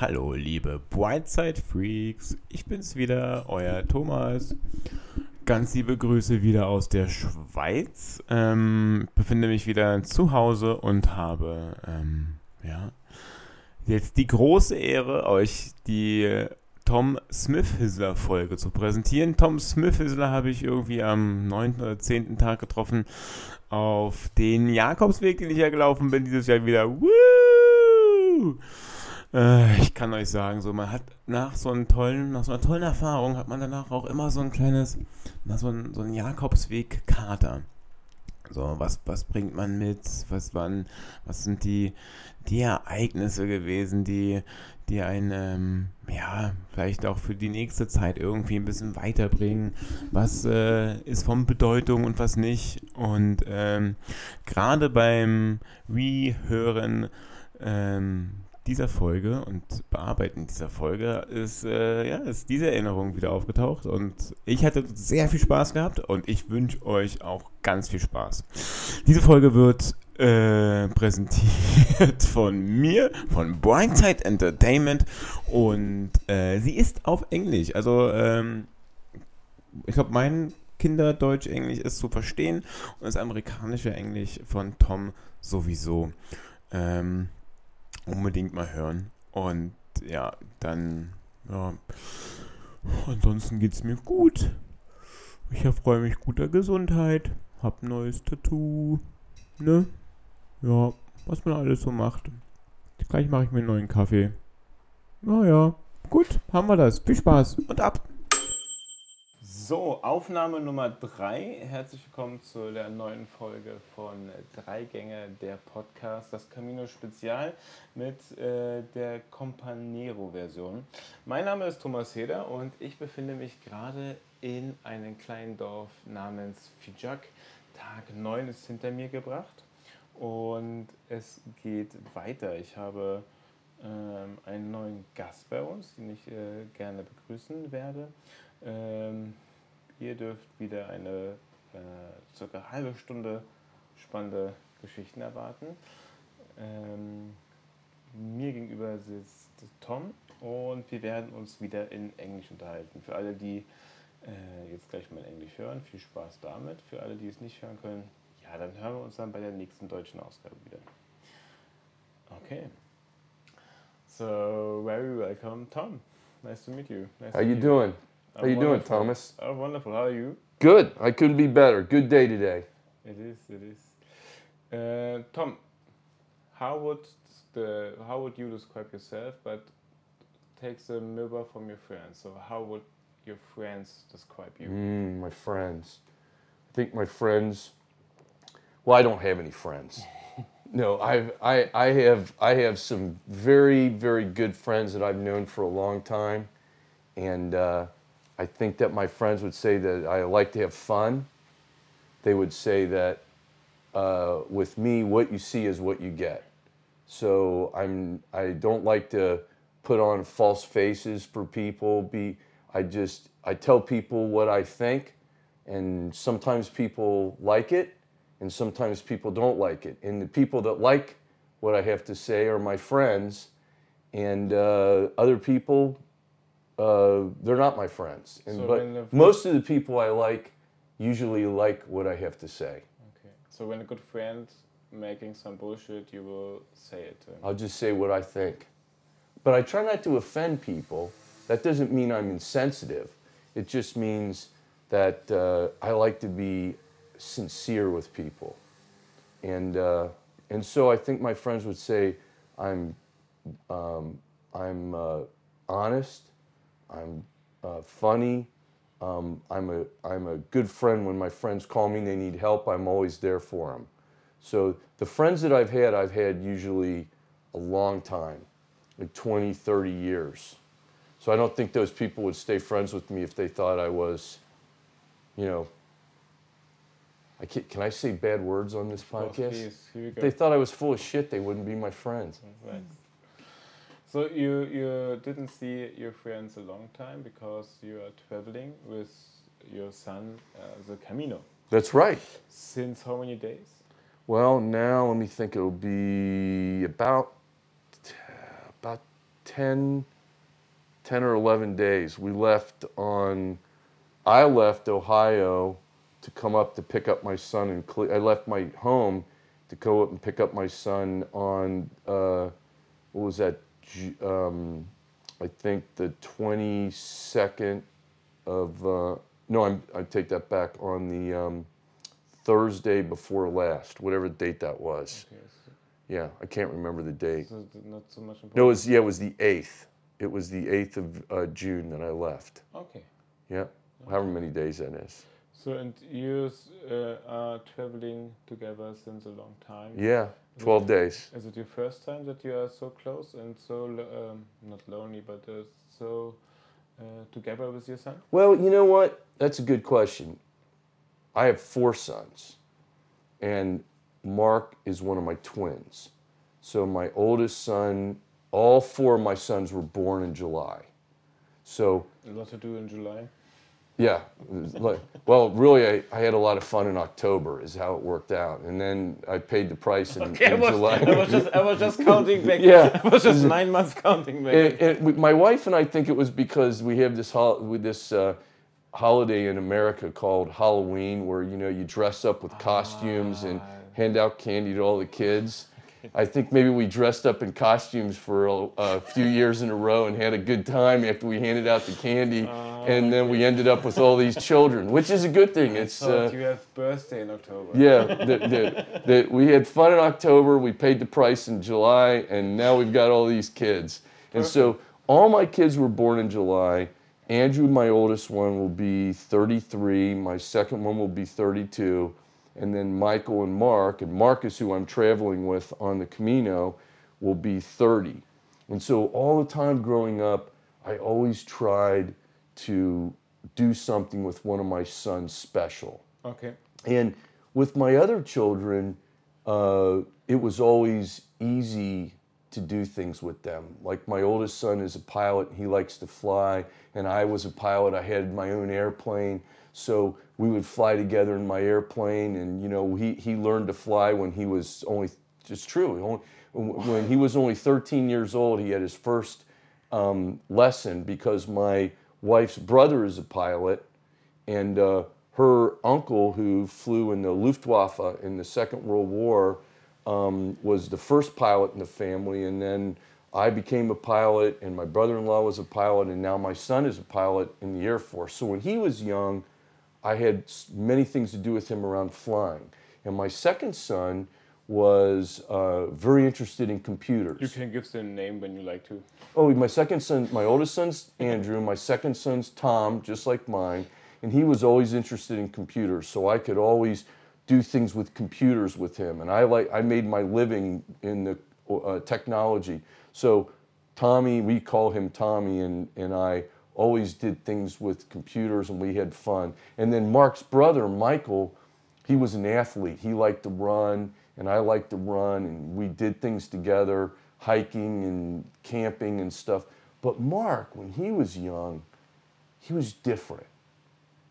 Hallo, liebe Brightside Freaks. Ich bin's wieder, euer Thomas. Ganz liebe Grüße wieder aus der Schweiz. Ähm, befinde mich wieder zu Hause und habe, ähm, ja, jetzt die große Ehre, euch die Tom Smith-Hissler Folge zu präsentieren. Tom Smith-Hissler habe ich irgendwie am 9. oder 10. Tag getroffen auf den Jakobsweg, den ich ja gelaufen bin, dieses Jahr wieder. Woo! Äh, ich kann euch sagen, so man hat nach so einem tollen, nach so einer tollen Erfahrung hat man danach auch immer so ein kleines, na, so ein, so ein Jakobsweg-Kater. So, was, was bringt man mit? Was waren, was sind die, die Ereignisse gewesen, die, die einen, ähm, ja, vielleicht auch für die nächste Zeit irgendwie ein bisschen weiterbringen? Was äh, ist von Bedeutung und was nicht? Und ähm, gerade beim Rehören ähm, dieser Folge und Bearbeiten dieser Folge ist, äh, ja, ist diese Erinnerung wieder aufgetaucht und ich hatte sehr viel Spaß gehabt und ich wünsche euch auch ganz viel Spaß. Diese Folge wird äh, präsentiert von mir, von Brightside Entertainment und äh, sie ist auf Englisch. Also, ähm, ich glaube, mein Kinderdeutsch-Englisch ist zu verstehen und das amerikanische Englisch von Tom sowieso. Ähm, unbedingt mal hören. Und ja, dann, ja, ansonsten es mir gut. Ich erfreue mich guter Gesundheit, hab ein neues Tattoo, ne? Ja, was man alles so macht. Gleich mache ich mir einen neuen Kaffee. Naja, gut, haben wir das. Viel Spaß und ab! So, Aufnahme Nummer 3. Herzlich willkommen zu der neuen Folge von Drei Gänge, der Podcast, das Camino Spezial mit äh, der Companero-Version. Mein Name ist Thomas Heder und ich befinde mich gerade in einem kleinen Dorf namens Fijak. Tag 9 ist hinter mir gebracht und es geht weiter. Ich habe ähm, einen neuen Gast bei uns, den ich äh, gerne begrüßen werde. Ähm, Ihr dürft wieder eine äh, circa halbe Stunde spannende Geschichten erwarten. Ähm, mir gegenüber sitzt Tom und wir werden uns wieder in Englisch unterhalten. Für alle, die äh, jetzt gleich mal in Englisch hören, viel Spaß damit. Für alle, die es nicht hören können, ja, dann hören wir uns dann bei der nächsten deutschen Ausgabe wieder. Okay. So, very welcome, Tom. Nice to meet you. Nice How you doing? How you doing, Thomas? Oh, wonderful. How are you? Good. I couldn't be better. Good day today. It is. It is. Uh, Tom, how would the how would you describe yourself? But take the mirror from your friends. So how would your friends describe you? Mm, my friends. I think my friends. Well, I don't have any friends. no, I've, I I have I have some very very good friends that I've known for a long time, and. Uh, I think that my friends would say that I like to have fun. They would say that uh, with me, what you see is what you get. So I'm I don't like to put on false faces for people. Be I just I tell people what I think, and sometimes people like it, and sometimes people don't like it. And the people that like what I have to say are my friends, and uh, other people uh, they're not my friends. And, So but most of the people I like usually like what I have to say. Okay. So when a good friend making some bullshit, you will say it to him. I'll just say what I think. But I try not to offend people. That doesn't mean I'm insensitive. It just means that uh, I like to be sincere with people. And, uh, and so I think my friends would say I'm, um, I'm uh, honest, I'm uh, funny, um, I'm, a, I'm a good friend. When my friends call me and they need help, I'm always there for them. So the friends that I've had, I've had usually a long time, like 20, 30 years. So I don't think those people would stay friends with me if they thought I was, you know, I can, can I say bad words on this podcast? please, we If they thought I was full of shit, they wouldn't be my friends. Right. So you you didn't see your friends a long time because you are traveling with your son, uh, the Camino. That's right. Since how many days? Well, now let me think. It'll be about about 10, 10 or 11 days. We left on, I left Ohio to come up to pick up my son and Cle- I left my home to go up and pick up my son on, uh, what was that? Um, I think the 22nd of, uh, no, I'm, I take that back, on the um, Thursday before last, whatever date that was. Okay, so, Yeah, I can't remember the date. so not so much important. No, it was yeah, it was the eighth. It was the eighth of uh, June that I left. Okay. Yeah, however many days that is. So and you uh, are traveling together since a long time. Yeah, twelve days. Is it your first time that you are so close and so um, not lonely, but uh, so uh, together with your son? Well, you know what? That's a good question. I have four sons, and Mark is one of my twins. So my oldest son, all four of my sons were born in July. So A lot to do in July. Yeah, like, well, really, I, I had a lot of fun in October, is how it worked out, and then I paid the price in, I in was, July. I was just I was just counting back. Yeah. I was just nine months counting back. And we- my wife and I think it was because we have this hol- with this uh, holiday in America called Halloween, where you know you dress up with costumes and hand out candy to all the kids. I think maybe we dressed up in costumes for a, a few years in a row and had a good time after we handed out the candy, and then we ended up with all these children, which is a good thing. It's so uh, you have birthday in October. Yeah, that, we had fun in October, we paid the price in July, and now we've got all these kids. And so all my kids were born in July. Andrew, my oldest one, will be 33. My second one will be 32. And then Michael and Mark, and Marcus, who I'm traveling with on the Camino, will be 30. And so all the time growing up, I always tried to do something with one of my sons special. Okay. And with my other children, uh, it was always easy to do things with them. Like my oldest son is a pilot, and he likes to fly, and I was a pilot. I had my own airplane, so we would fly together in my airplane. And you know, he he learned to fly when he was only. It's true. only- When he was only 13 years old, he had his first um, lesson because my wife's brother is a pilot, and uh, her uncle, who flew in the Luftwaffe in the Second World War, um, was the first pilot in the family. And then I became a pilot, and my brother in law was a pilot, and now my son is a pilot in the Air Force. So when he was young, I had many things to do with him around flying. And my second son was uh, very interested in computers. You can give the name when you like to. Oh, my second son, my oldest son's Andrew. My second son's Tom, just like mine. And he was always interested in computers, so I could always do things with computers with him. And I like, I made my living in the uh, technology. So Tommy, we call him Tommy, and, and I always did things with computers, and we had fun. And then Mark's brother, Michael, he was an athlete. He liked to run, and I liked to run, and we did things together, hiking and camping and stuff. But Mark, when he was young, he was different.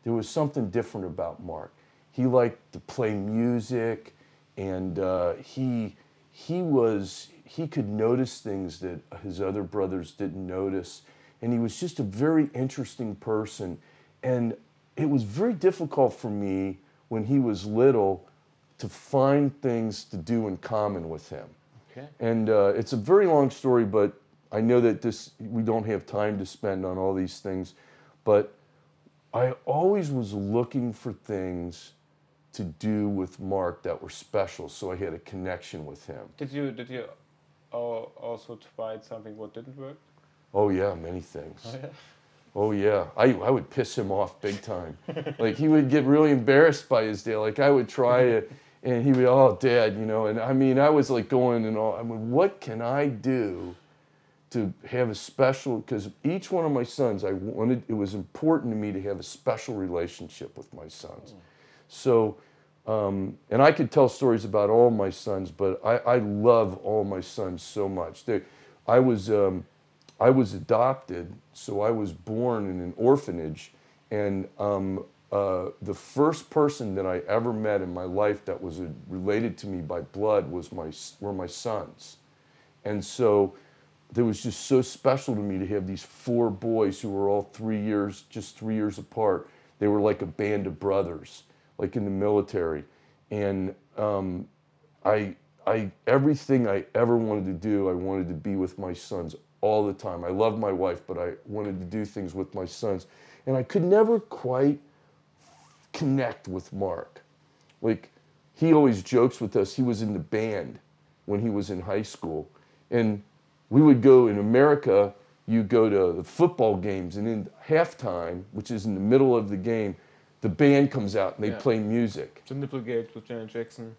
There was something different about Mark. He liked to play music, and uh, he he was he could notice things that his other brothers didn't notice, and he was just a very interesting person. And it was very difficult for me when he was little to find things to do in common with him. Okay. And uh, it's a very long story, but I know that this we don't have time to spend on all these things. But I always was looking for things to do with Mark that were special, so I had a connection with him. Did you did you also try something what didn't work? Oh yeah, many things. Oh, yeah. Oh yeah, I, I would piss him off big time. like he would get really embarrassed by his dad. Like I would try it, and he would, oh dad, you know. And I mean, I was like going and all. I mean, what can I do to have a special? Because each one of my sons, I wanted. It was important to me to have a special relationship with my sons. So, um, and I could tell stories about all my sons, but I, I love all my sons so much. They, I was. Um, I was adopted, so I was born in an orphanage, and um, uh, the first person that I ever met in my life that was uh, related to me by blood was my were my sons, and so it was just so special to me to have these four boys who were all three years, just three years apart. They were like a band of brothers, like in the military. And um, I, I, everything I ever wanted to do, I wanted to be with my sons all the time. I loved my wife, but I wanted to do things with my sons. And I could never quite connect with Mark. Like, he always jokes with us, he was in the band when he was in high school. And we would go in America, you go to the football games, and in halftime, which is in the middle of the game, the band comes out and they Yeah. play music. The Nipplegate with Janet Jackson.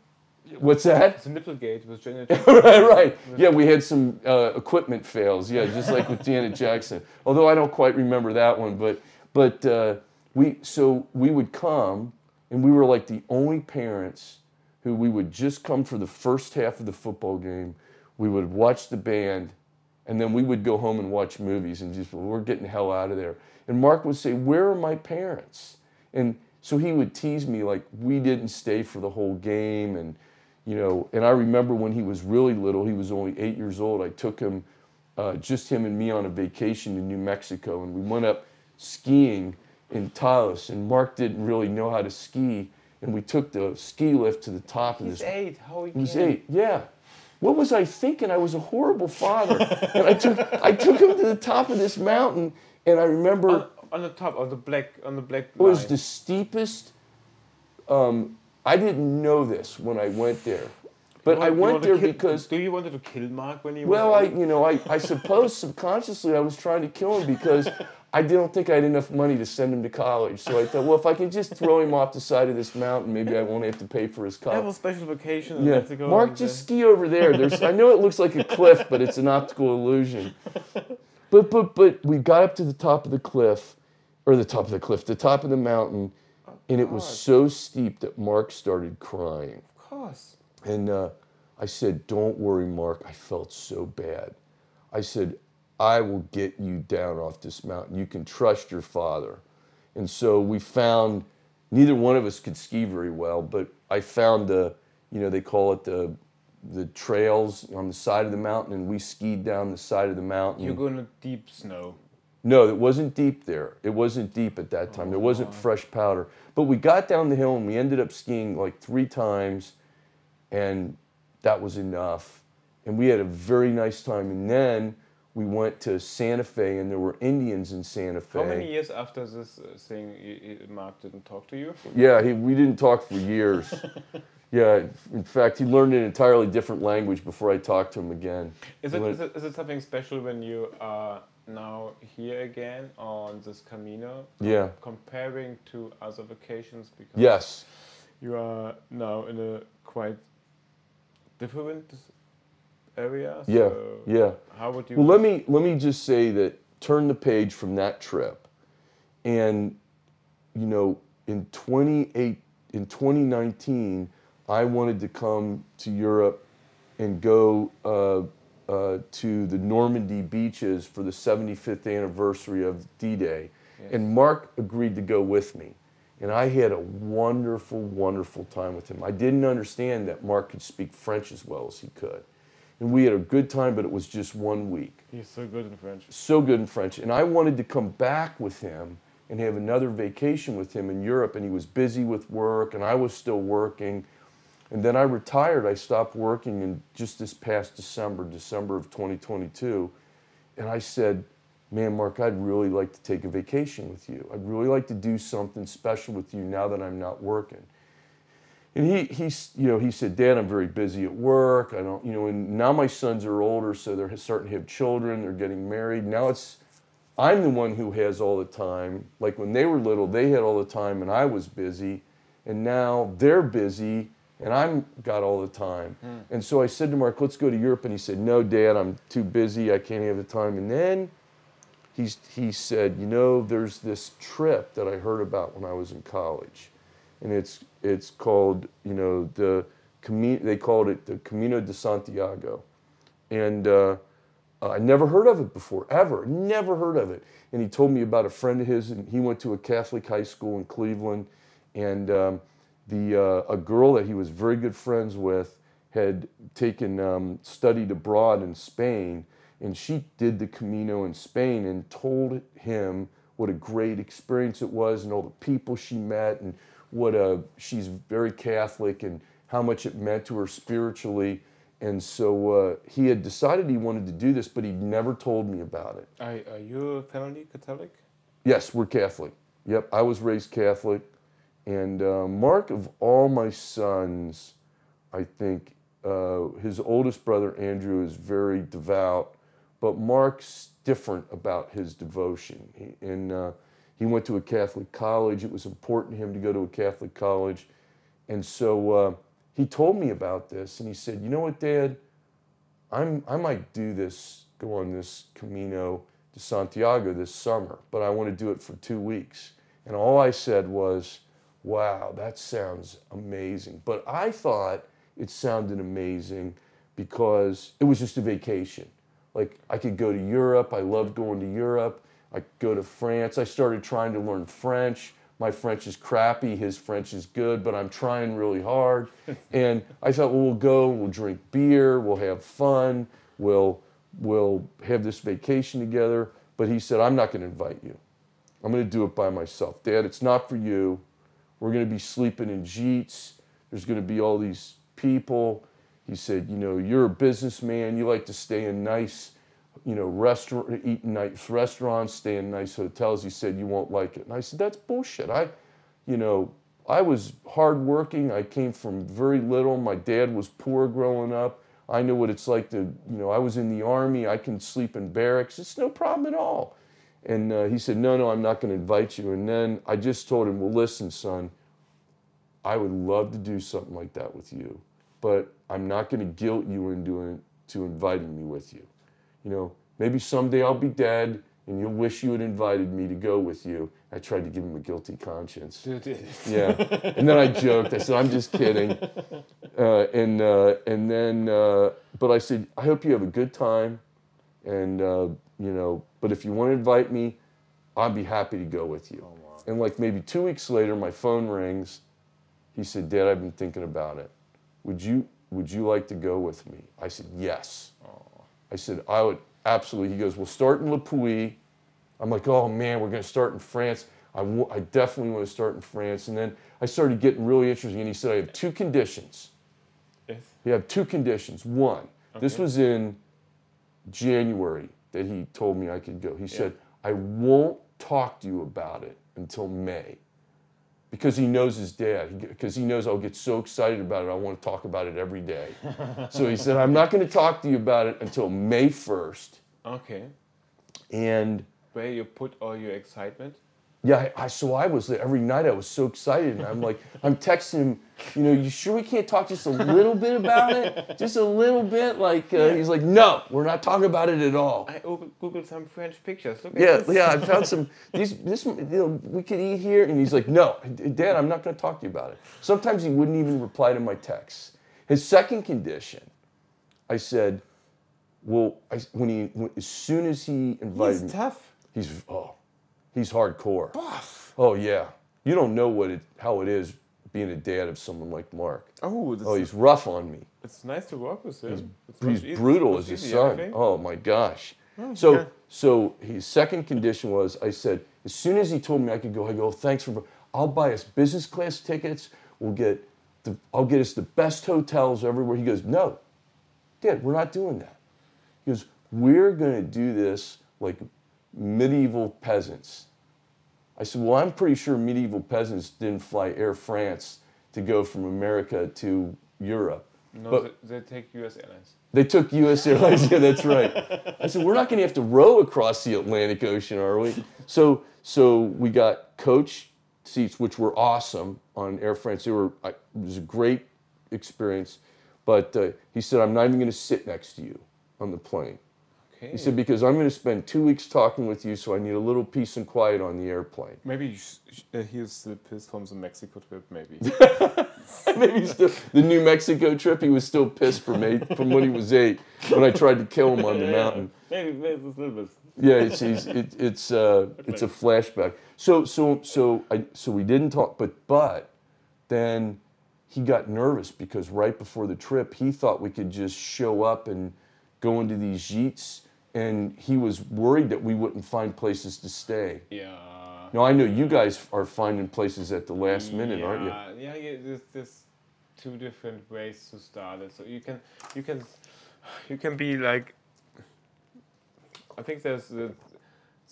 What's that? The Nipplegate with Janet right, right. Yeah, we had some uh, equipment fails. Yeah, just like with Janet Jackson. Although I don't quite remember that one, but but uh, we so we would come, and we were like the only parents who we would just come for the first half of the football game. We would watch the band, and then we would go home and watch movies and just we're getting the hell out of there. And Mark would say, "Where are my parents?" And so he would tease me like we didn't stay for the whole game and you know and i remember when he was really little he was only eight years old i took him uh, just him and me on a vacation in new mexico and we went up skiing in taos and mark didn't really know how to ski and we took the ski lift to the top of this He's eight. How he he was can? eight yeah what was i thinking i was a horrible father and i took i took him to the top of this mountain and i remember On, on the top of the black on the black it was the steepest. Um, I didn't know this when I went there, but You I went there kill- because, Do you wanted to kill Mark when he well, I, you know, I, I suppose subconsciously I was trying to kill him because I didn't think I had enough money to send him to college. So I thought, well, if I can just throw him off the side of this mountain, maybe I won't have to pay for his Have college. a special vacation Yeah. Mark, just uh, ski over there. There's, I know it looks like a cliff, but it's an optical illusion. But but but we got up to the top of the cliff, or the top of the cliff, the top of the mountain, and it was so steep that Mark started crying. Of course. And uh, I said, "Don't worry, Mark. I felt so bad." I said, "I will get you down off this mountain. You can trust your father." And so we found neither one of us could ski very well, but I found the, you know, they call it the, the trails on the side of the mountain, and we skied down the side of the mountain. You go in the deep snow. No, it wasn't deep there. It wasn't deep at that time. There wasn't fresh powder. But we got down the hill and we ended up skiing like three times, and that was enough. And we had a very nice time. And then we went to Santa Fe, and there were Indians in Santa Fe. How many years after this uh, thing, y- Mark didn't talk to you? Yeah, he, we didn't talk for years. yeah, in fact, he learned an entirely different language before I talked to him again. Is it, is it, is it something special when you are now here again on this Camino? Yeah. Comparing to other vacations? Because Yes. You are now in a quite different area. Yeah. So Yeah. How would you? Well, let me let me just say that turn the page from that trip, and you know, in 28 in 2019, I wanted to come to Europe and go uh, uh, to the Normandy beaches for the 75th anniversary of D-Day, Yes. and Mark agreed to go with me. And I had a wonderful, wonderful time with him. I didn't understand that Mark could speak French as well as he could. And we had a good time, but it was just one week He's so good in French. so good in French. And I wanted to come back with him and have another vacation with him in Europe. And he was busy with work, and I was still working. And then I retired. I stopped working in just this past December, December of 2022. And I said, Man, Mark, I'd really like to take a vacation with you. I'd really like to do something special with you now that I'm not working. And he, you know, he said, Dad, I'm very busy at work. I don't, you know, and now my sons are older, so they're starting to have children. They're getting married. Now it's, I'm the one who has all the time. Like when they were little, they had all the time, and I was busy. And now they're busy, and I'm got all the time. And so I said to Mark, let's go to Europe. And he said, No, Dad, I'm too busy. I can't have the time. And then he's, he said, You know, there's this trip that I heard about when I was in college and it's it's called you know the they called it the Camino de Santiago, and uh, I never heard of it before ever, never heard of it. And he told me about a friend of his, and he went to a Catholic high school in Cleveland, and um, the uh, a girl that he was very good friends with had taken um, studied abroad in Spain, and she did the Camino in Spain and told him what a great experience it was and all the people she met and what a she's very Catholic and how much it meant to her spiritually. And so uh, he had decided he wanted to do this, but he never told me about it. Are, are you a family Catholic? Yes, we're Catholic. Yep, I was raised Catholic. And uh, Mark, of all my sons, I think uh, his oldest brother Andrew is very devout, but Mark's different about his devotion. He, and uh, he went to a Catholic college. It was important to him to go to a Catholic college. And so uh, he told me about this and he said, You know what, Dad? I'm, I might do this, go on this Camino to Santiago this summer, but I want to do it for two weeks. And all I said was, Wow, that sounds amazing. But I thought it sounded amazing because it was just a vacation. Like I could go to Europe. I loved going to Europe. I could go to France. I started trying to learn French. My French is crappy. His French is good, but I'm trying really hard. and I thought, well, we'll go. We'll drink beer. We'll have fun. We'll we'll have this vacation together. But he said, I'm not going to invite you. I'm going to do it by myself. Dad, it's not for you. We're going to be sleeping in gîtes. There's going to be all these people. He said, you know, you're a businessman. You like to stay in nice, you know, restaurant, eat nice restaurants, stay in nice hotels. He said, you won't like it. And I said, that's bullshit. I, you know, I was hardworking. I came from very little. My dad was poor growing up. I know what it's like to, you know, I was in the army. I can sleep in barracks. It's no problem at all. And uh, he said, no, no, I'm not going to invite you. And then I just told him, well, listen, son, I would love to do something like that with you but I'm not going to guilt you into to inviting me with you. You know, maybe someday I'll be dead and you'll wish you had invited me to go with you. I tried to give him a guilty conscience. yeah, and then I joked. I said, "I'm just kidding," uh, and uh, and then, uh, but I said, "I hope you have a good time," and uh, you know, but if you want to invite me, I'd be happy to go with you. Oh, wow. And like maybe two weeks later, my phone rings. He said, "Dad, I've been thinking about it." would you, would you like to go with me? I said, yes. Oh. I said, I would absolutely. He goes, we'll start in Le Puy. I'm like, oh man, we're going to start in France. I, w- I definitely want to start in France. And then I started getting really interesting. And he said, I have two conditions. Yes. You have two conditions. One, okay. this was in January that he told me I could go. He yeah. said, I won't talk to you about it until May because he knows his dad, because he knows I'll get so excited about it, I want to talk about it every day. so he said, I'm not going to talk to you about it until May 1st. Okay. And where you put all your excitement? Yeah, I, so I was there every night. I was so excited, and I'm like, I'm texting him. You know, you sure we can't talk just a little bit about it? Just a little bit? Like uh, yeah. he's like, no, we're not talking about it at all. I googled some French pictures. Look at that. yeah, yeah. I found some. These, this, you know, we could eat here, and he's like, no, Dad, I'm not going to talk to you about it. Sometimes he wouldn't even reply to my texts. His second condition, I said, well, I, when he, when, as soon as he invited he's me, tough. He's oh He's hardcore. Buff. Oh yeah. You don't know what it how it is being a dad of someone like Mark. Oh, oh, he's rough on me. It's nice to work with him. He's, he's brutal as his son. Oh my gosh. Oh, so yeah. so his second condition was I said as soon as he told me I could go, I go, thanks for I'll buy us business class tickets. We'll get the I'll get us the best hotels everywhere. He goes, no, Dad, we're not doing that. He goes, we're gonna do this like medieval peasants. I said, Well, I'm pretty sure medieval peasants didn't fly Air France to go from America to Europe. No, but they, they take US Airlines. They took US Airlines, yeah, that's right. I said, We're not going to have to row across the Atlantic Ocean, are we? So, so we got coach seats, which were awesome on Air France. They were, it was a great experience. But uh, he said, I'm not even going to sit next to you on the plane. He said, because I'm going to spend two weeks talking with you, so I need a little peace and quiet on the airplane. Maybe uh, he's still pissed from the Mexico trip, maybe. maybe still, the New Mexico trip, he was still pissed from eight, from when he was eight, when I tried to kill him on the yeah, mountain. Maybe, maybe it's a little bit. Yeah, it's, it, it's, uh, it's a flashback. So, so, so, I, so we didn't talk, but, but then he got nervous because right before the trip, he thought we could just show up and go into these gîtes and he was worried that we wouldn't find places to stay. Yeah. No, I know you guys are finding places at the last minute, yeah, aren't you? Yeah, yeah. There's, there's two different ways to start it. So you can, you can, you can be like. I think there's the.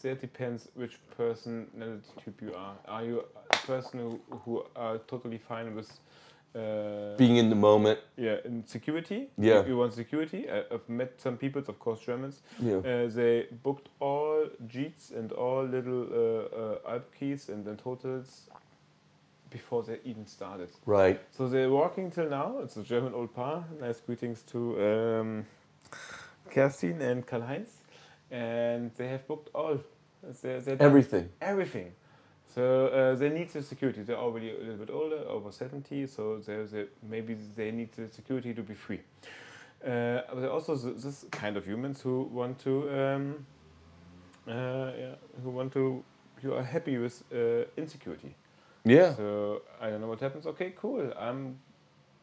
There depends which personality type you are. Are you a person who, who are totally fine with uh, Being in the moment. yeah in security? Yeah. You, want security? I, I've met some people, of course Germans. Yeah. Uh, they booked all gîtes and all little uh, uh, Alp keys and then totals before they even started. Right. So they're walking till now. It's a German old par. Nice greetings to um, Kerstin and Karl Heinz. And they have booked all. They're, they're Everything. everything. So uh, they need the security. They're already a little bit older, over 70, so a, maybe they need the security to be free. Uh, but there are also th- this kind of humans who want to, um, uh, yeah, who want to, who are happy with uh, insecurity. Yeah. So I don't know what happens. Okay, cool. I'm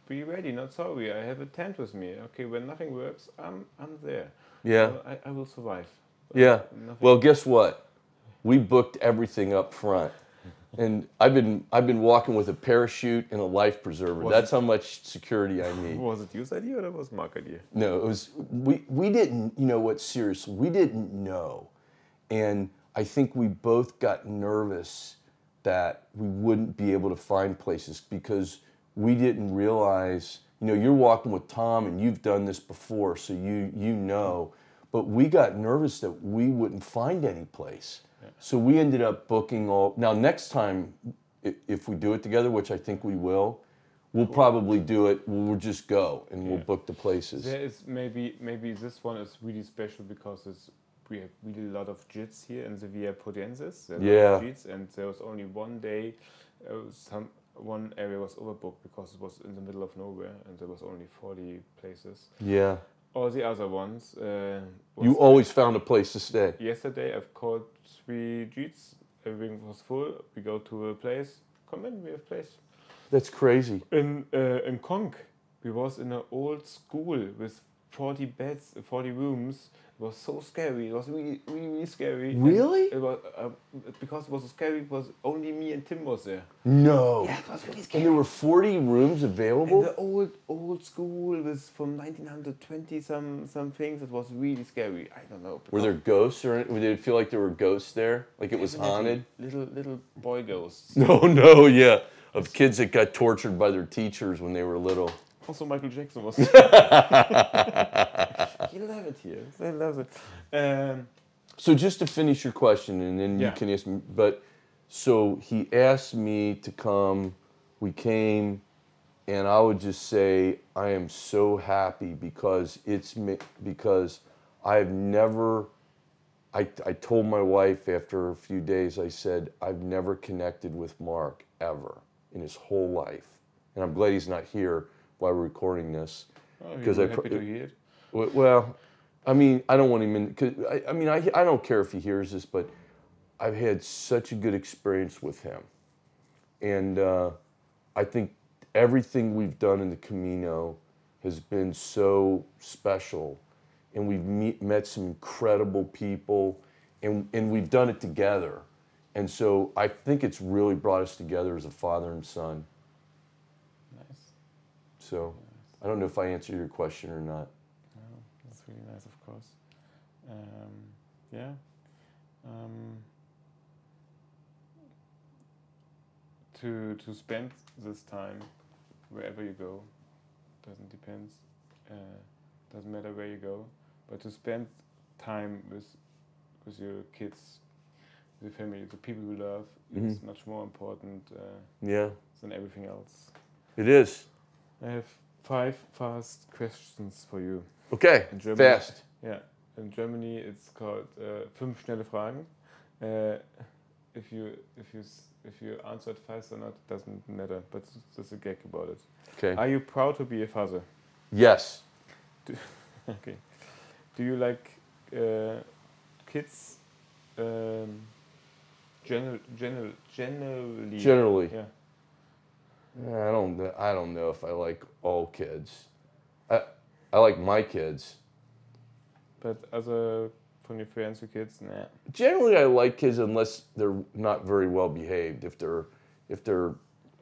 be ready. Not sorry. I have a tent with me. Okay, when nothing works, I'm I'm there. Yeah. So I, I will survive. Yeah. Nothing- Well, guess what? We booked everything up front. And I've been I've been walking with a parachute and a life preserver. Was That's how much security I need. was it Yu's idea or that was Mark idea? No, it was we we didn't, you know what, seriously, we didn't know. And I think we both got nervous that we wouldn't be able to find places because we didn't realize, you know, you're walking with Tom and you've done this before, so you you know, but we got nervous that we wouldn't find any place. So we ended up booking all. Now next time if we do it together, which I think we will, we'll probably do it. We'll just go and we'll Yeah. book the places. There is maybe maybe this one is really special because it's we have really a lot of gîtes here in the Via Podiensis. There are a lot Yeah. gîtes, and there was only one day, uh, some one area was overbooked because it was in the middle of nowhere and there was only 40 places. Yeah. All the other ones. Uh, You always found a place to stay. yesterday I've called three gîtes. Everything was full. We go to a place. Come in, we have place. That's crazy. In uh, in Conques, we was in an old school with 40 beds, 40 rooms. It was so scary. It was really, really, really scary. And Really? It was uh, because it was so scary. It was only me and Tim was there. No. Yeah, it was really And there were 40 rooms available? the old old school was from 1920 some some things. It was really scary. I don't know. Were there ghosts or did it feel like there were ghosts there? Like it was haunted? Little little boy ghosts. No, no, yeah. Of kids that got tortured by their teachers when they were little. Also, Michael Jackson was. he love it here. They love it. Um, So just to finish your question, and then you can ask me. But so he asked me to come. We came, and I would just say I am so happy because it's because I've never. I, I told my wife after a few days. I said I've never connected with Mark ever in his whole life, and I'm glad he's not here while we're recording this. Because you're I happy pro- to hear. Well, I mean, I don't want him in. Cause I, I mean, I, I don't care if he hears this, but I've had such a good experience with him, and uh, I think everything we've done in the Camino has been so special, and we've meet, met some incredible people, and and we've done it together, and so I think it's really brought us together as a father and son. So I don't know if I answered your question or not. Oh, that's really nice, of course. Um, yeah. Um, to to spend this time wherever you go doesn't depend. Uh, doesn't matter where you go, but to spend time with with your kids, with your family, the people you love, is much more important uh, Yeah, than everything else. it is. I have five fast questions for you. Okay, In Germany, fast. Yeah, in Germany it's called uh, fünf schnelle Fragen. Uh, if you if you if you answered fast or not doesn't matter, but there's a gag about it. Okay. Are you proud to be a father? yes. okay. Do you like uh, kids? Um, general, general, generally. Generally, Yeah. I don't. I don't know if I like all kids. I I like my kids. But as other from your friends or kids? Nah. Generally, I like kids unless they're not very well behaved. If they're if they're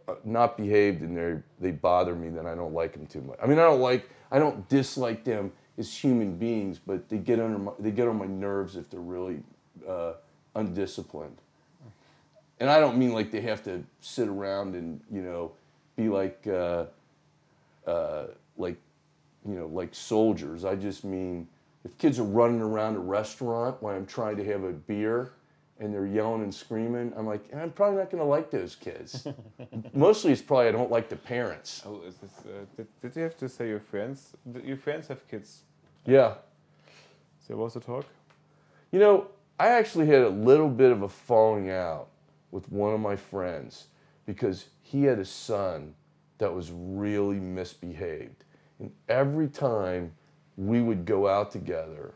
uh, not behaved and they they bother me, then I don't like them too much. I mean, I don't like I don't dislike them as human beings, but they get under my, they get on my nerves if they're really uh, undisciplined. And I don't mean like they have to sit around and you know be like uh, uh, like you know like soldiers. I just mean if kids are running around a restaurant when I'm trying to have a beer and they're yelling and screaming, I'm like, I'm probably not going to like those kids. Mostly it's probably I don't like the parents. Oh, is this, uh, did, did you have to say your friends? Did your friends have kids? Yeah. So what's the talk? You know, I actually had a little bit of a falling out with one of my friends because he had a son that was really misbehaved. And every time we would go out together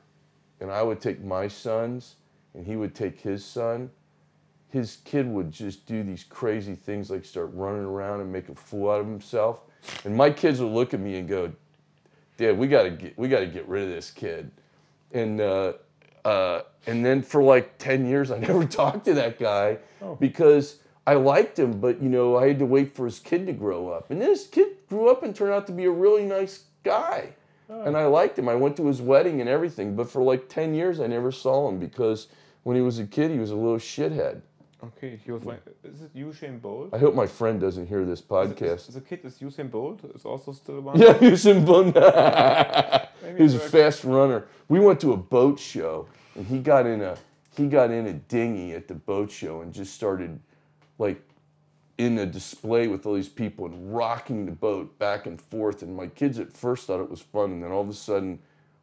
and I would take my sons and he would take his son, his kid would just do these crazy things like start running around and make a fool out of himself. And my kids would look at me and go, Dad, we gotta get we gotta get rid of this kid. And uh, uh, and then for like 10 years I never talked to that guy Oh. because I liked him, but you know, I had to wait for his kid to grow up. And then his kid grew up and turned out to be a really nice guy. And I liked him. I went to his wedding and everything, but for like 10 years I never saw him because when he was a kid he was a little shithead. Okay, he was like, is it Usain Bolt? I hope my friend doesn't hear this Is, podcast. the kid is Usain Bolt is also still one. Yeah, Usain Bolt. Maybe he was a fast runner. We went to a boat show, and he got in a he got in a dinghy at the boat show and just started like in a display with all these people and rocking the boat back and forth. And my kids at first thought it was fun, and then all of a sudden,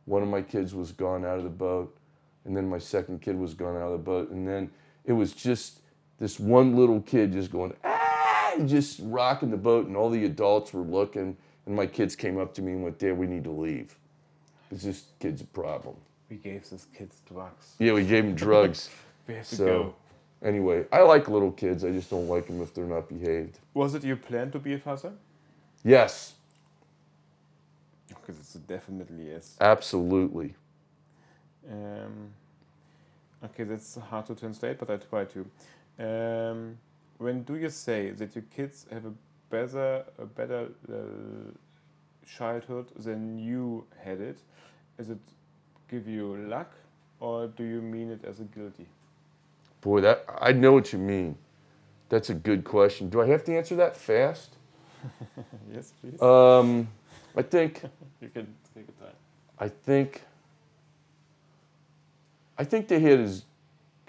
one of my kids was gone out of the boat, and then my second kid was gone out of the boat, and then it was just this one little kid just going ah, just rocking the boat, and all the adults were looking, and my kids came up to me and went, "Dad, we need to leave. Because this kid's a problem." We gave this kids drugs. Yeah, we gave him drugs. We have to So- go. Anyway, I like little kids. I just don't like them if they're not behaved. Was it your plan to be a father? Yes, Because it's definitely yes. absolutely. Um, okay, that's hard to translate, but I try to. Um, when do you say that your kids have a better, a better uh, childhood than you had it? Is it give you luck, or do you mean it as a guilty? Boy, that I know what you mean. That's a good question. Do I have to answer that fast? yes, please. Um, I think you can take your time. I think I think they had as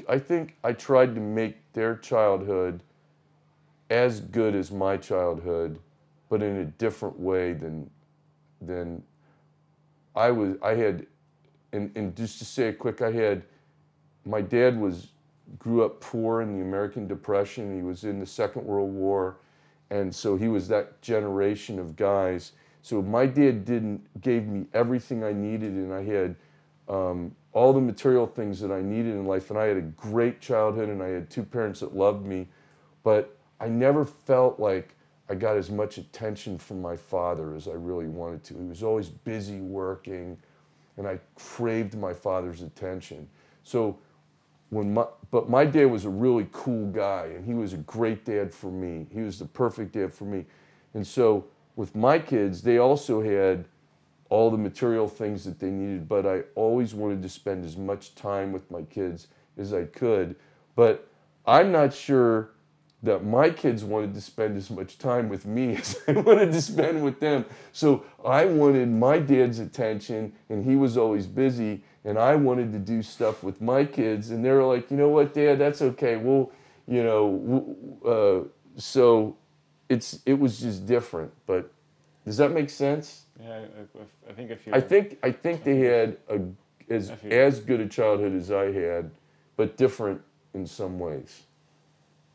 I think I tried to make their childhood as good as my childhood, but in a different way than than I was I had and, and just to say it quick, I had my dad was grew up poor in the American Depression. He was in the Second World War, and so he was that generation of guys. So my dad didn't gave me everything I needed, and I had um, all the material things that I needed in life, and I had a great childhood, and I had two parents that loved me, but I never felt like I got as much attention from my father as I really wanted to. He was always busy working, and I craved my father's attention. So when my but my dad was a really cool guy and he was a great dad for me. He was the perfect dad for me. And so with my kids they also had all the material things that they needed but i always wanted to spend as much time with my kids as i could. But i'm not sure that my kids wanted to spend as much time with me as I wanted to spend with them. So I wanted my dad's attention, and he was always busy, and I wanted to do stuff with my kids, and they were like, you know what, Dad, that's okay. Well, you know, uh, so it's it was just different. But does that make sense? Yeah, I, I, think I feel. I think I think they had a as as good a childhood as I had, but different in some ways.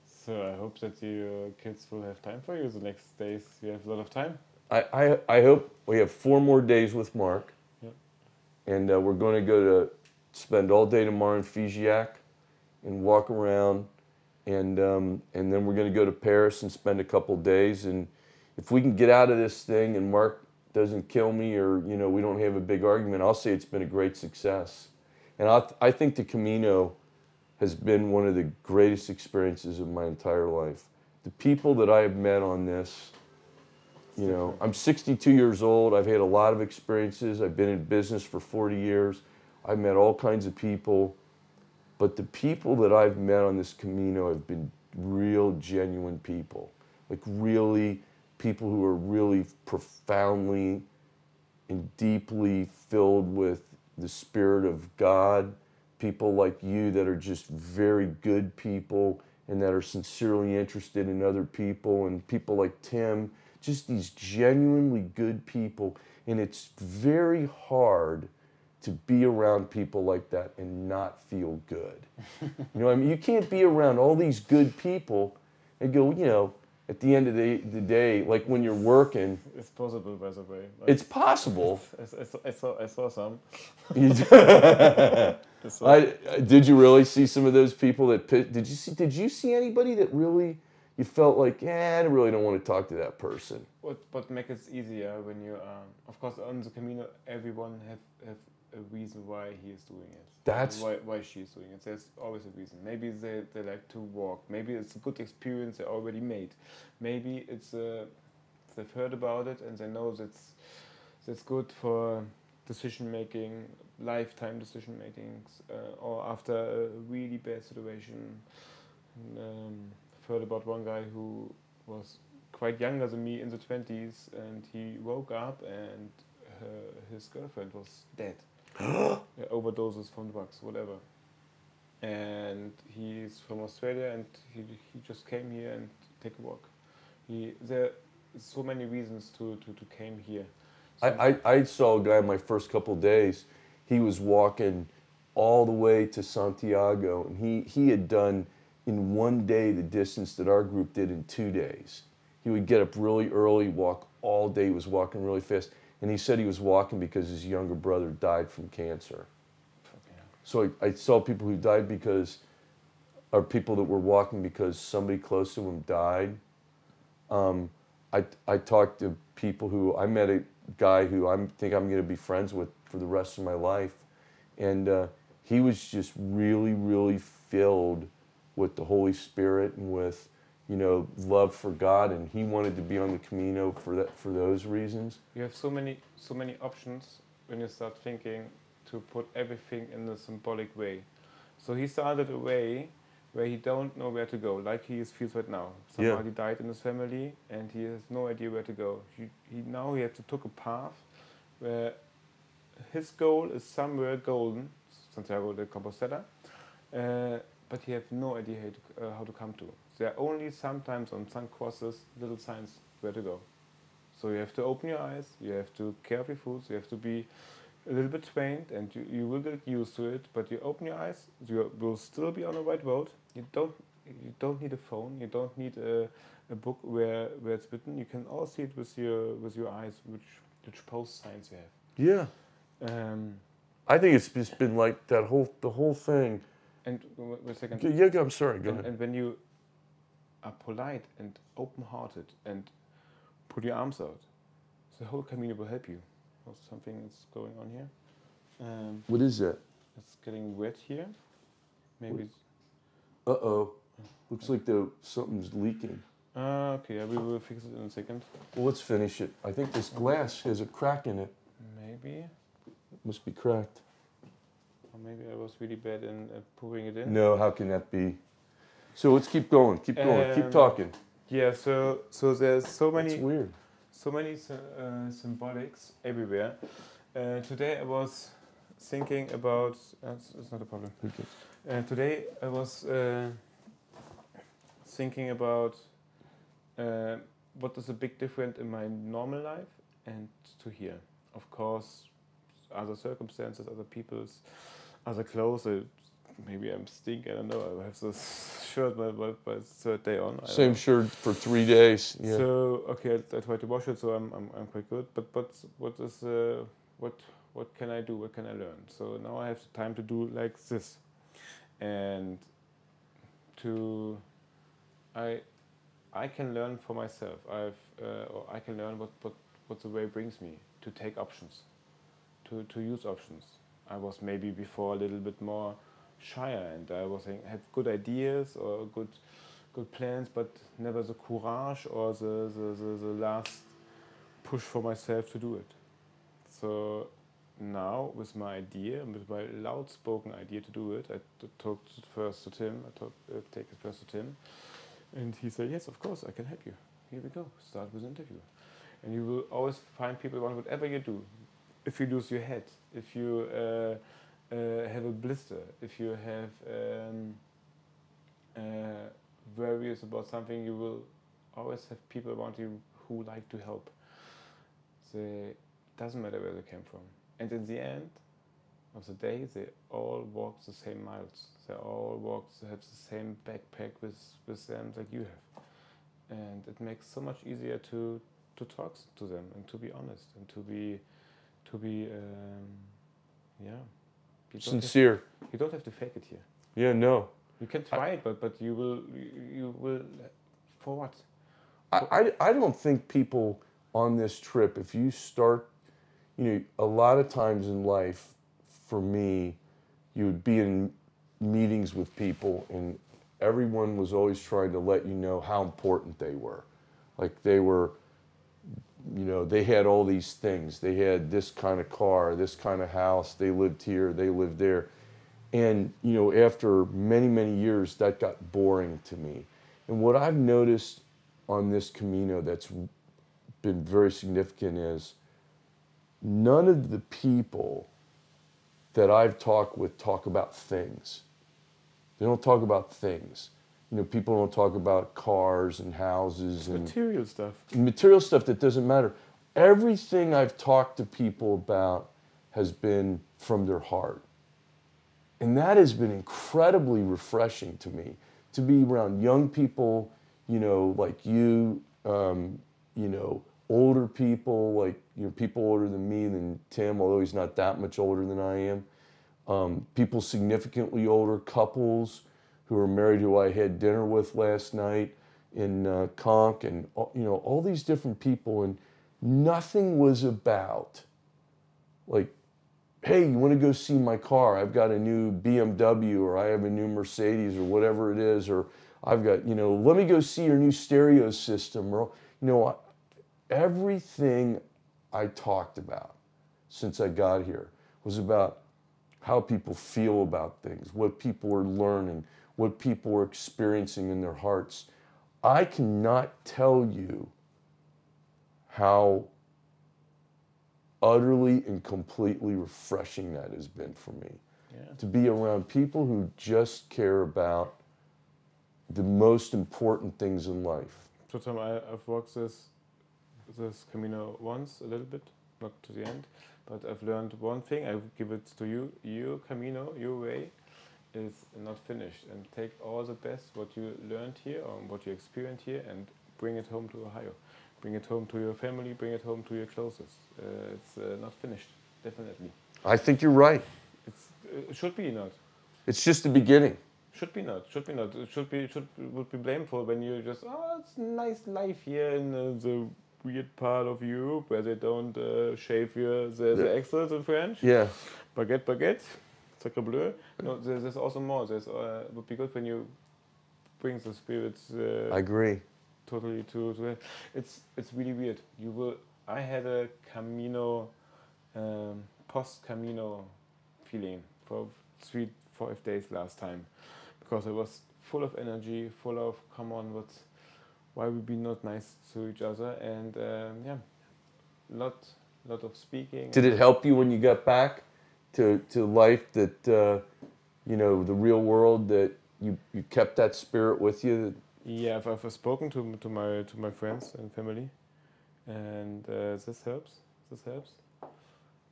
So I hope that your kids will have time for you the next days. You have a lot of time. I, I, I hope we have four more days with Mark. And uh, we're going to go to spend all day tomorrow in Figeac and walk around. And, um, and then we're going to go to Paris and spend a couple days. And if we can get out of this thing and Mark doesn't kill me or, you know, we don't have a big argument, I'll say it's been a great success. And I, I think the Camino has been one of the greatest experiences of my entire life. The people that I have met on this, you know, I'm 62 years old. I've had a lot of experiences. I've been in business for 40 years. I've met all kinds of people. But the people that I've met on this Camino have been real, genuine people. Like, really, people who are really profoundly and deeply filled with the Spirit of God. People like you that are just very good people and that are sincerely interested in other people, and people like Tim, just these genuinely good people. And it's very hard to be around people like that and not feel good. you know, I mean, you can't be around all these good people and go, you know, at the end of the, the day, like when you're working, It's possible, by the way. Like, it's possible. I, saw, I, saw, I saw some. I saw- I, I- did you really see some of those people that did you see did you see anybody that really you felt like yeah I really don't want to talk to that person What what makes it easier when you um of course on the Camino everyone have have a reason why he is doing it. That's- why why she's doing it. There's always a reason. Maybe they, they like to walk. Maybe it's a good experience they already made. Maybe it's uh, they've heard about it and they know that's that's good for decision making, lifetime decision makings, uh, or after a really bad situation. Um, heard about one guy who was quite younger than me in the 20s and he woke up and her, his girlfriend was dead. Overdoses from drugs, whatever. And he's from Australia and he, he just came here and take a walk. He, there are so many reasons to, to, to came here. I, I, I saw a guy my first couple days he was walking all the way to Santiago and he, he had done in one day the distance that our group did in two days he would get up really early walk all day he was walking really fast and he said he was walking because his younger brother died from cancer So I, I saw people who died because, or people that were walking because somebody close to them died. Um, I, I talked to people who, I met a guy who I think I'm going to be friends with for the rest of my life. And uh, he was just really, really filled with the Holy Spirit and with, you know, love for God. And he wanted to be on the Camino for that, for those reasons. You have so many so many options when you start thinking to put everything in a symbolic way. So he started a way where he don't know where to go, like he is feels right now. Yeah. Somebody died in his family and he has no idea where to go. He, he now he has to took a path where his goal is somewhere golden, Santiago de Compostela, uh, but you have no idea how to, uh, how to come to. There are only sometimes on some crosses little signs where to go. So you have to open your eyes, you have to care of your foods, you have to be a little bit trained and you, you will get used to it, but you open your eyes, you will still be on the right road. You don't you don't need a phone, you don't need a, a book where, where it's written. You can all see it with your with your eyes which which post signs you Yeah. have. Um, I think it's just been like that whole, the whole thing. And w- wait a second. Yeah, yeah, I'm sorry, go And, ahead. and when you are polite and open-hearted and put your arms out, the whole community will help you. Oh, something is going on here. Um, What is that? it's getting wet here. Maybe. It's, Uh oh. Looks like the something's leaking. uh, okay, yeah, we will fix it in a second. Well, let's finish it. I think this glass has a crack in it. Maybe. It must be cracked. Or maybe I was really bad in uh, pouring it in. No, how can that be? So let's keep going. Keep going. keep Um, talking. Yeah. So so there's so That's many weird. so many uh, symbolics everywhere. Uh, today I was thinking about. Uh, it's, it's not a problem. Okay. Uh, today I was uh, thinking about uh, what is a big difference in my normal life and to here. Of course, other circumstances, other people's, other clothes. Uh, maybe I'm stink. I don't know. I have this shirt by, by, by third day on. I Same shirt for three days. Yeah. So okay, I, I try to wash it, so I'm, I'm, I'm quite good. But but what is uh, what what can I do? What can I learn? So now I have the time to do like this, and to I I can learn for myself. I've uh, or I can learn what, what what the way brings me to take options, to to use options. I was maybe before a little bit more shyer and I was have good ideas or good good plans, but never the courage or the, the, the, the last push for myself to do it. So now with my idea, with my loud spoken idea to do it, I talked first to Tim, I talked, uh, take it first to Tim, and he said, yes, of course, I can help you. Here we go, start with interview. And you will always find people want whatever you do. If you lose your head, if you uh, uh, have a blister, if you have um, uh, worries about something, you will always have people around you who like to help. They doesn't matter where they came from. And in the end of the day, they all walk the same miles. They all walk, they have the same backpack with, with them like you have. And it makes so much easier to, to talk to them and to be honest and to be, to be, um, yeah. You Sincere. Have, you don't have to fake it here. Yeah, no. You can try I, it, but but you will you, you will for what? I, I I don't think people on this trip, if you start, you know, a lot of times in life, for me, you would be in meetings with people and everyone was always trying to let you know how important they were. Like they were, you know, they had all these things. They had this kind of car, this kind of house, they lived here, they lived there. And, you know, after many, many years, that got boring to me. And what I've noticed on this Camino that's been very significant is none of the people that I've talked with talk about things. They don't talk about things. You know, people don't talk about cars and houses and material stuff. Material stuff that doesn't matter. Everything I've talked to people about has been from their heart. And that has been incredibly refreshing to me to be around young people, you know, like you, um, you know, older people, like you know, people older than me than Tim, although he's not that much older than I am. Um, people significantly older, couples who are married, who I had dinner with last night in uh, Conques, and uh, you know, all these different people, and nothing was about like hey, you want to go see my car? I've got a new BMW or I have a new Mercedes or whatever it is, or I've got, you know, let me go see your new stereo system. Or, you know, everything I talked about since I got here was about how people feel about things, what people are learning, what people are experiencing in their hearts. I cannot tell you how utterly and completely refreshing that has been for me. Yeah. To be around people who just care about the most important things in life. So Tom, I, have walked this this Camino once a little bit, not to the end, but I've learned one thing. I give it to you. Your Camino, your way, is not finished. And take all the best what you learned here or what you experienced here and bring it home to Ohio bring it home to your family, bring it home to your closest. Uh, it's uh, not finished, definitely. I think you're right. It's, uh, it should be not. It's just the beginning. Should be not. Should be not. It should be should would be blameful when you just oh it's nice life here in uh, the weird part of Europe where they don't uh, shave your the, the accent in French. Yeah. Baguette, baguette, sacre bleu. No, there's, there's also more. There's uh, would be good when you bring the spirits. I agree totally to, to it's it's really weird. You will. I had a Camino, um, post Camino feeling for three five days last time, because I was full of energy, full of come on, what, why we be not nice to each other, and um, yeah, lot lot of speaking. Did it help you when you got back to to life that uh, you know the real world that you you kept that spirit with you? Yeah, I've, I've spoken to to my to my friends and family, and uh, this helps. This helps.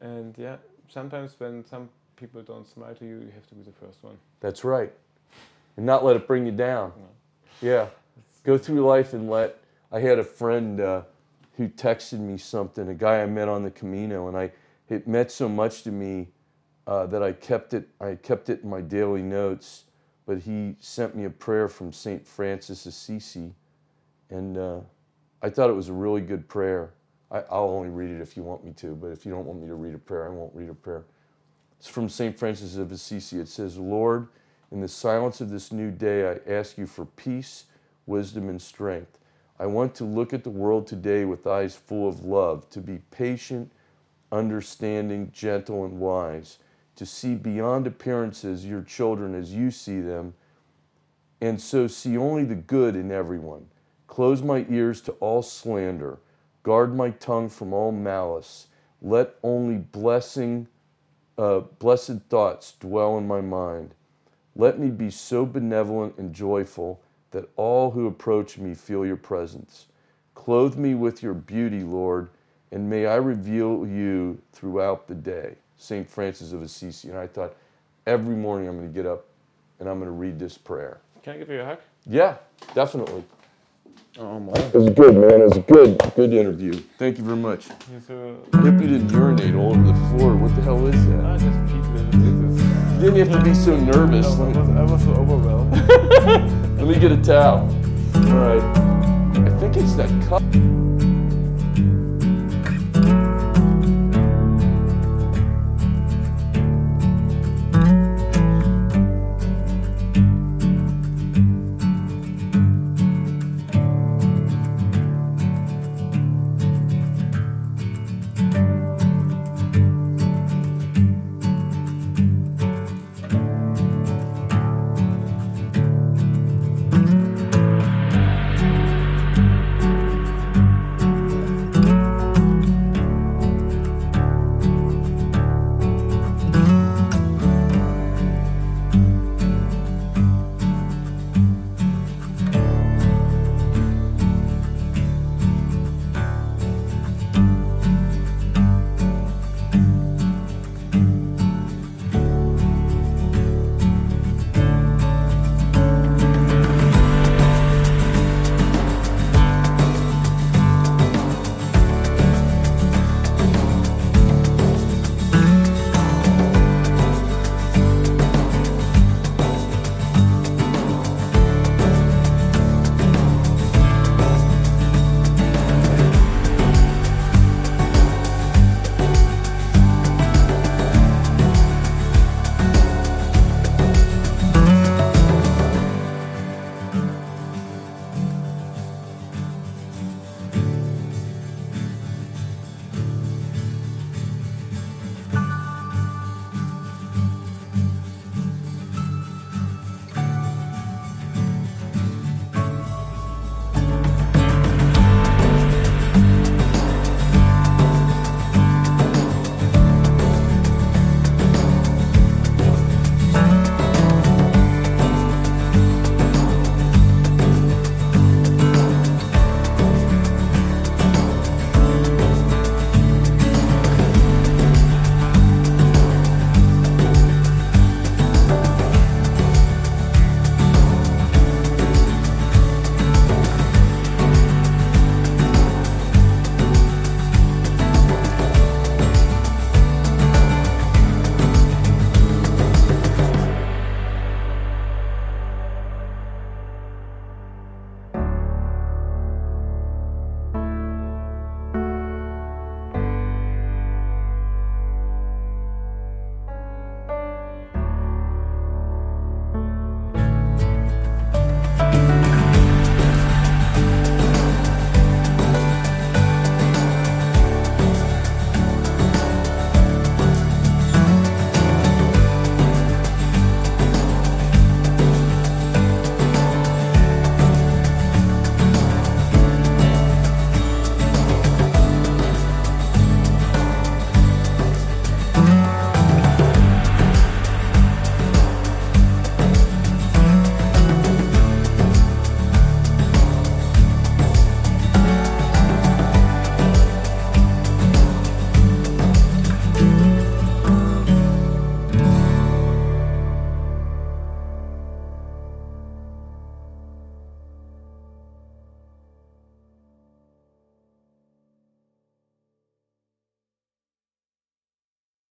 And yeah, sometimes when some people don't smile to you, you have to be the first one. That's right, and not let it bring you down. No. Yeah, go through life and let. I had a friend uh, who texted me something, a guy I met on the Camino, and I it meant so much to me uh, that I kept it. I kept it in my daily notes but he sent me a prayer from St. Francis Assisi, and uh, I thought it was a really good prayer. I, will only read it if you want me to, but if you don't want me to read a prayer, I won't read a prayer. It's from St. Francis of Assisi. It says, Lord, in the silence of this new day, I ask you for peace, wisdom, and strength. I want to look at the world today with eyes full of love, to be patient, understanding, gentle, and wise, to see beyond appearances your children as you see them, and so see only the good in everyone. Close my ears to all slander, guard my tongue from all malice. Let only blessing, uh, blessed thoughts dwell in my mind. Let me be so benevolent and joyful that all who approach me feel your presence. Clothe me with your beauty, Lord, and may I reveal you throughout the day. St. Francis of Assisi. And I thought, every morning I'm going to get up and I'm going to read this prayer. Can I give you a hug? Yeah, definitely. Oh my. It was good, man. It was a good, good interview. Thank you very much. You're so. Hope you didn't urinate all over the floor. What the hell is that? I just people in this. You didn't have to be so nervous. I was, I was so overwhelmed. let me get a towel. All right. I think it's that cup.